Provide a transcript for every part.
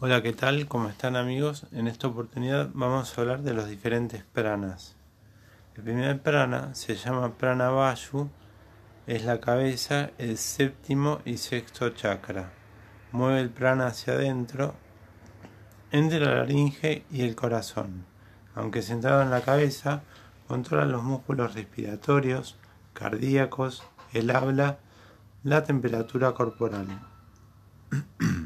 Hola, ¿qué tal? ¿Cómo están amigos? En esta oportunidad vamos a hablar de los diferentes pranas. El primer prana se llama prana vayu, es la cabeza, el séptimo y sexto chakra. Mueve el prana hacia adentro, entre la laringe y el corazón. Aunque centrado en la cabeza, controla los músculos respiratorios, cardíacos, el habla, la temperatura corporal.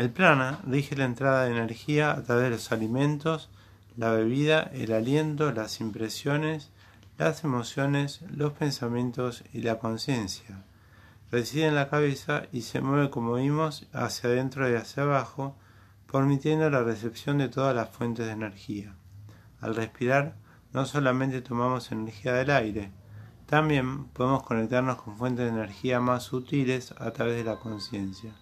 El prana rige la entrada de energía a través de los alimentos, la bebida, el aliento, las impresiones, las emociones, los pensamientos y la conciencia. Reside en la cabeza y se mueve, como vimos, hacia adentro y hacia abajo, permitiendo la recepción de todas las fuentes de energía. Al respirar, no solamente tomamos energía del aire, también podemos conectarnos con fuentes de energía más sutiles a través de la conciencia.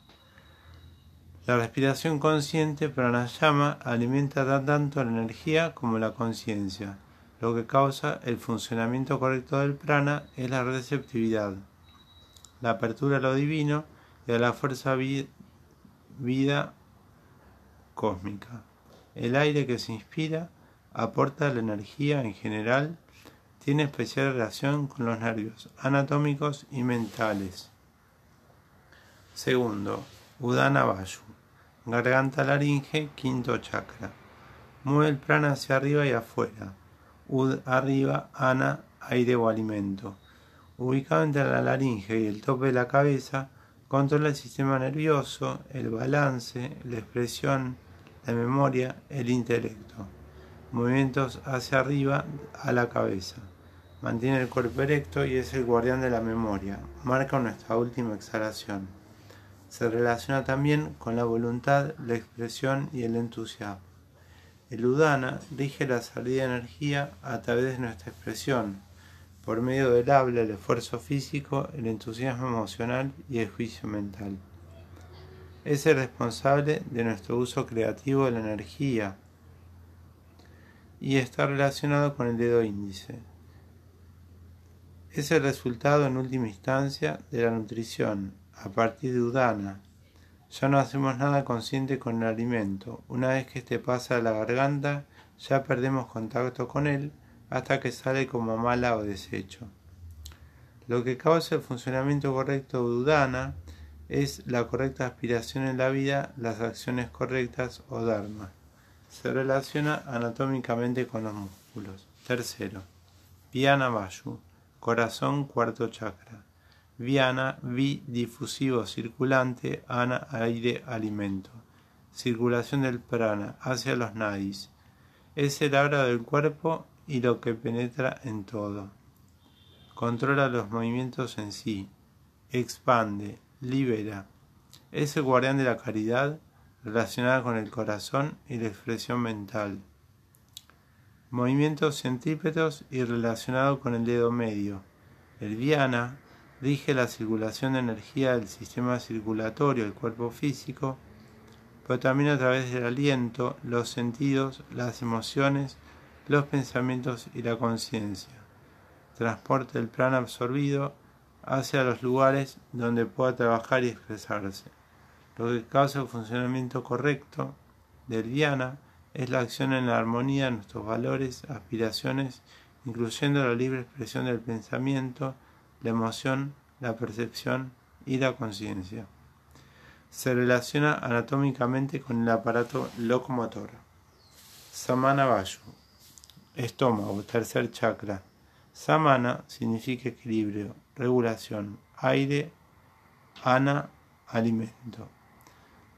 La respiración consciente pranayama alimenta tanto la energía como la conciencia. Lo que causa el funcionamiento correcto del prana es la receptividad, la apertura a lo divino y a la fuerza vida cósmica. El aire que se inspira aporta la energía en general, tiene especial relación con los nervios anatómicos y mentales. Segundo, Udana Vayu garganta laringe, quinto chakra. Mueve el prana hacia arriba y afuera. Ud arriba, ana, aire o alimento. Ubicado entre la laringe y el tope de la cabeza, controla el sistema nervioso, el balance, la expresión, la memoria, el intelecto. Movimientos hacia arriba a la cabeza. Mantiene el cuerpo erecto y es el guardián de la memoria. Marca nuestra última exhalación se relaciona también con la voluntad, la expresión y el entusiasmo. El udana rige la salida de energía a través de nuestra expresión, por medio del habla, el esfuerzo físico, el entusiasmo emocional y el juicio mental. Es el responsable de nuestro uso creativo de la energía y está relacionado con el dedo índice. Es el resultado en última instancia de la nutrición, a partir de Udana. Ya no hacemos nada consciente con el alimento. Una vez que este pasa a la garganta, ya perdemos contacto con él hasta que sale como mala o desecho. Lo que causa el funcionamiento correcto de Udana es la correcta aspiración en la vida, las acciones correctas o dharma. Se relaciona anatómicamente con los músculos. Tercero, Viana Vayu, corazón cuarto chakra. Viana, vi difusivo circulante, ana, aire, alimento. Circulación del prana hacia los nadis. Es el aura del cuerpo y lo que penetra en todo. Controla los movimientos en sí. Expande, libera. Es el guardián de la caridad relacionada con el corazón y la expresión mental. Movimientos centrípetos y relacionado con el dedo medio. El viana rige la circulación de energía del sistema circulatorio del cuerpo físico, pero también a través del aliento, los sentidos, las emociones, los pensamientos y la conciencia. Transporta el plan absorbido hacia los lugares donde pueda trabajar y expresarse. Lo que causa el funcionamiento correcto del Diana es la acción en la armonía de nuestros valores, aspiraciones, incluyendo la libre expresión del pensamiento, la emoción, la percepción y la conciencia. Se relaciona anatómicamente con el aparato locomotor. Samana Vayu. Estómago, tercer chakra. Samana significa equilibrio, regulación, aire, ana, alimento.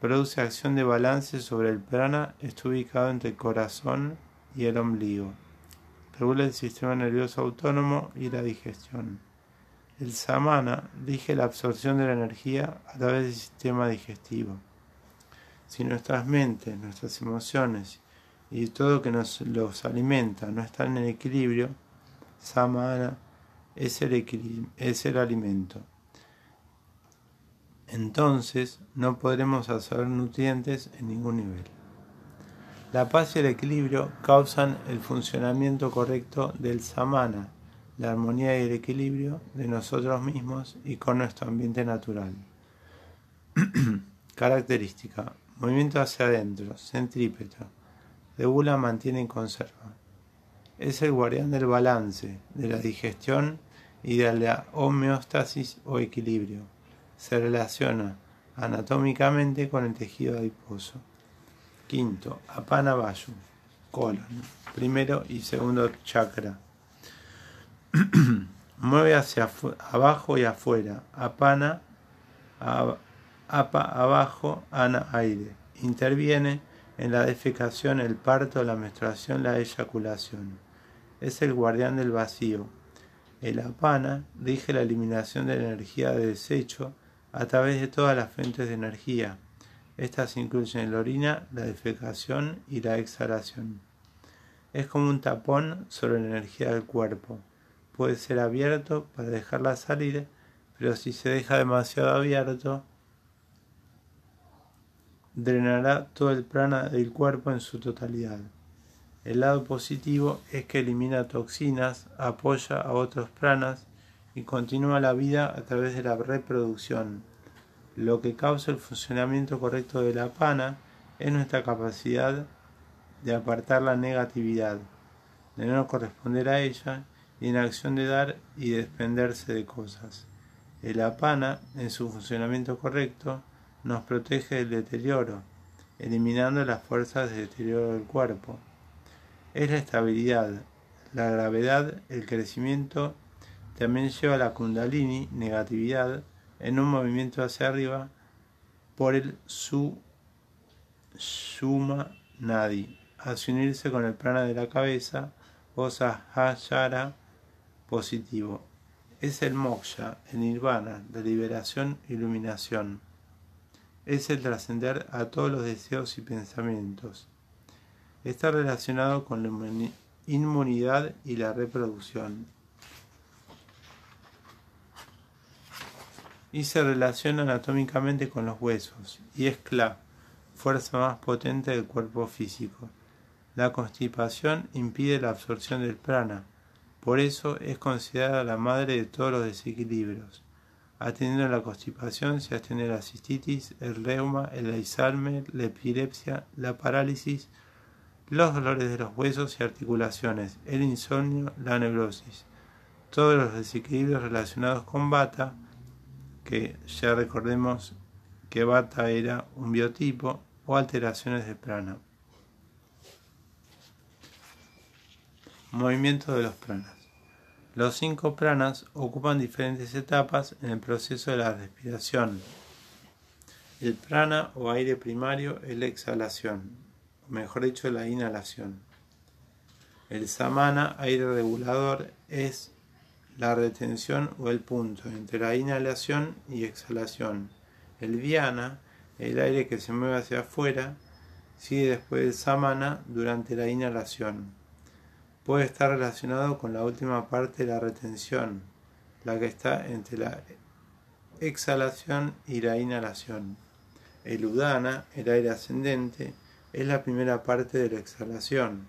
Produce acción de balance sobre el prana, está ubicado entre el corazón y el ombligo. Regula el sistema nervioso autónomo y la digestión. El samana rige la absorción de la energía a través del sistema digestivo. Si nuestras mentes, nuestras emociones y todo lo que nos los alimenta no están en equilibrio, samana es el, es el alimento. Entonces no podremos absorber nutrientes en ningún nivel. La paz y el equilibrio causan el funcionamiento correcto del samana, la armonía y el equilibrio de nosotros mismos y con nuestro ambiente natural. Característica. movimiento hacia adentro, centrípeto, regula, mantiene y conserva. Es el guardián del balance, de la digestión y de la homeostasis o equilibrio. Se relaciona anatómicamente con el tejido adiposo. Quinto, apana vayu, colon, primero y segundo chakra. Mueve hacia abajo y afuera. Apana, apa abajo, ana aire. Interviene en la defecación, el parto, la menstruación, la eyaculación. Es el guardián del vacío. El apana rige la eliminación de la energía de desecho a través de todas las fuentes de energía. Estas incluyen la orina, la defecación y la exhalación. Es como un tapón sobre la energía del cuerpo. Puede ser abierto para dejarla salir, pero si se deja demasiado abierto, drenará todo el prana del cuerpo en su totalidad. El lado positivo es que elimina toxinas, apoya a otros pranas y continúa la vida a través de la reproducción. Lo que causa el funcionamiento correcto de la pana es nuestra capacidad de apartar la negatividad, de no corresponder a ella y en acción de dar y desprenderse de cosas. El apana, en su funcionamiento correcto, nos protege del deterioro, eliminando las fuerzas de deterioro del cuerpo. Es la estabilidad, la gravedad, el crecimiento, también lleva la kundalini, negatividad, en un movimiento hacia arriba por el su suma nadi, hacia unirse con el prana de la cabeza, o sahayara positivo. Es el moksha, el nirvana, la liberación, iluminación es el trascender a todos los deseos y pensamientos. Está relacionado con la inmunidad y la reproducción. Y se relaciona anatómicamente con los huesos, y es Kla, fuerza más potente del cuerpo físico. La constipación impide la absorción del prana, por eso es considerada la madre de todos los desequilibrios. Atendiendo a la constipación se atiende la cistitis, el reuma, el Alzheimer, la epilepsia, la parálisis, los dolores de los huesos y articulaciones, el insomnio, la neurosis. Todos los desequilibrios relacionados con bata, que ya recordemos que bata era un biotipo, o alteraciones de prana. Movimiento de los pranas. Los cinco pranas ocupan diferentes etapas en el proceso de la respiración. El prana o aire primario es la exhalación, o mejor dicho, la inhalación. El samana, aire regulador, es la retención o el punto entre la inhalación y exhalación. El viana, el aire que se mueve hacia afuera, sigue después del samana durante la inhalación puede estar relacionado con la última parte de la retención, la que está entre la exhalación y la inhalación. El udana, el aire ascendente, es la primera parte de la exhalación.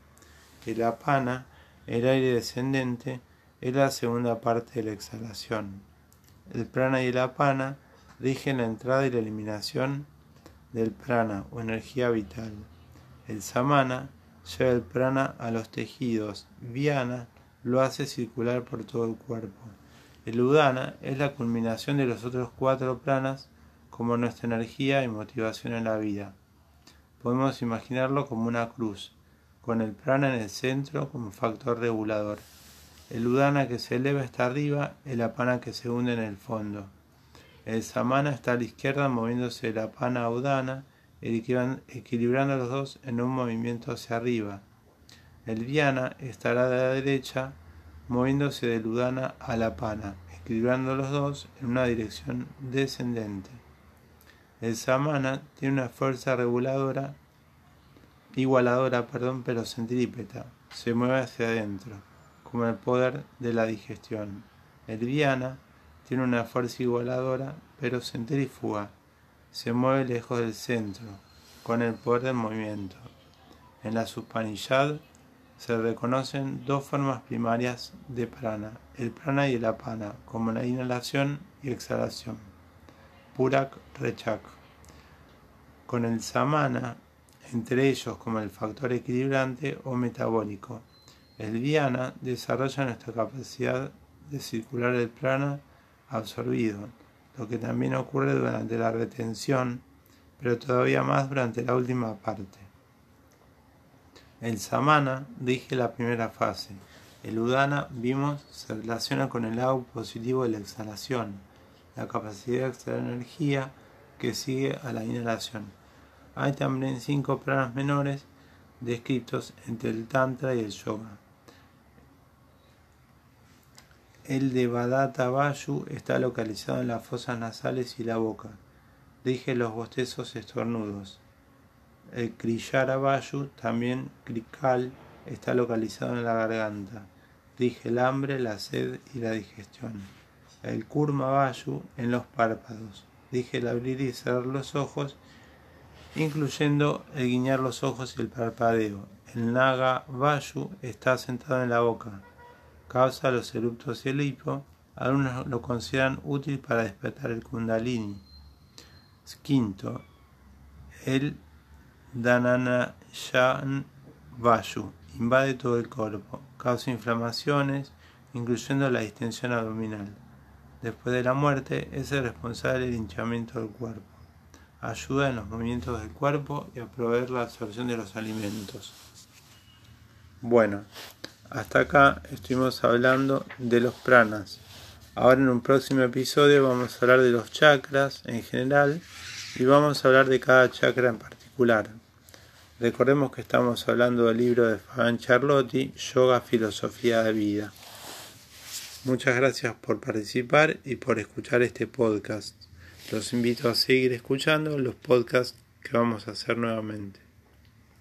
El apana, el aire descendente, es la segunda parte de la exhalación. El prana y el apana rigen la entrada y la eliminación del prana o energía vital. El samana lleva el prana a los tejidos, viana lo hace circular por todo el cuerpo. El udana es la culminación de los otros cuatro pranas como nuestra energía y motivación en la vida. Podemos imaginarlo como una cruz, con el prana en el centro como factor regulador. El udana que se eleva está arriba, el apana que se hunde en el fondo. El samana está a la izquierda moviéndose de la pana a udana equilibrando los dos en un movimiento hacia arriba. El viana estará de la derecha, moviéndose de ludana a la pana, equilibrando los dos en una dirección descendente. El samana tiene una fuerza reguladora, igualadora, perdón, pero centrípeta, se mueve hacia adentro, como el poder de la digestión. El viana tiene una fuerza igualadora, pero centrífuga, se mueve lejos del centro, con el poder del movimiento. En la Supanishad se reconocen dos formas primarias de prana, el prana y el apana, como la inhalación y exhalación. Purak Rechak. con el samana, entre ellos como el factor equilibrante o metabólico. El viana desarrolla nuestra capacidad de circular el prana absorbido, lo que también ocurre durante la retención, pero todavía más durante la última parte. El samana rige la primera fase. El udana, vimos, se relaciona con el lado positivo de la exhalación, la capacidad de extraer energía que sigue a la inhalación. Hay también cinco pranas menores descritos entre el Tantra y el Yoga. El de Vadata Vayu está localizado en las fosas nasales y la boca. Rige los bostezos estornudos. El Kriyara Vayu, también Krikal, está localizado en la garganta. Rige el hambre, la sed y la digestión. El Kurma Vayu en los párpados. Rige el abrir y cerrar los ojos, incluyendo el guiñar los ojos y el parpadeo. El Naga Vayu está sentado en la boca causa los eruptos y el hipo, algunos lo consideran útil para despertar el kundalini. Quinto, el Dhananayan Vayu invade todo el cuerpo, causa inflamaciones, incluyendo la distensión abdominal. Después de la muerte, es el responsable del hinchamiento del cuerpo. Ayuda en los movimientos del cuerpo y a proveer la absorción de los alimentos. Bueno, hasta acá estuvimos hablando de los pranas. Ahora en un próximo episodio vamos a hablar de los chakras en general y vamos a hablar de cada chakra en particular. Recordemos que estamos hablando del libro de Fabián Charlotti, Yoga Filosofía de Vida. Muchas gracias por participar y por escuchar este podcast. Los invito a seguir escuchando los podcasts que vamos a hacer nuevamente.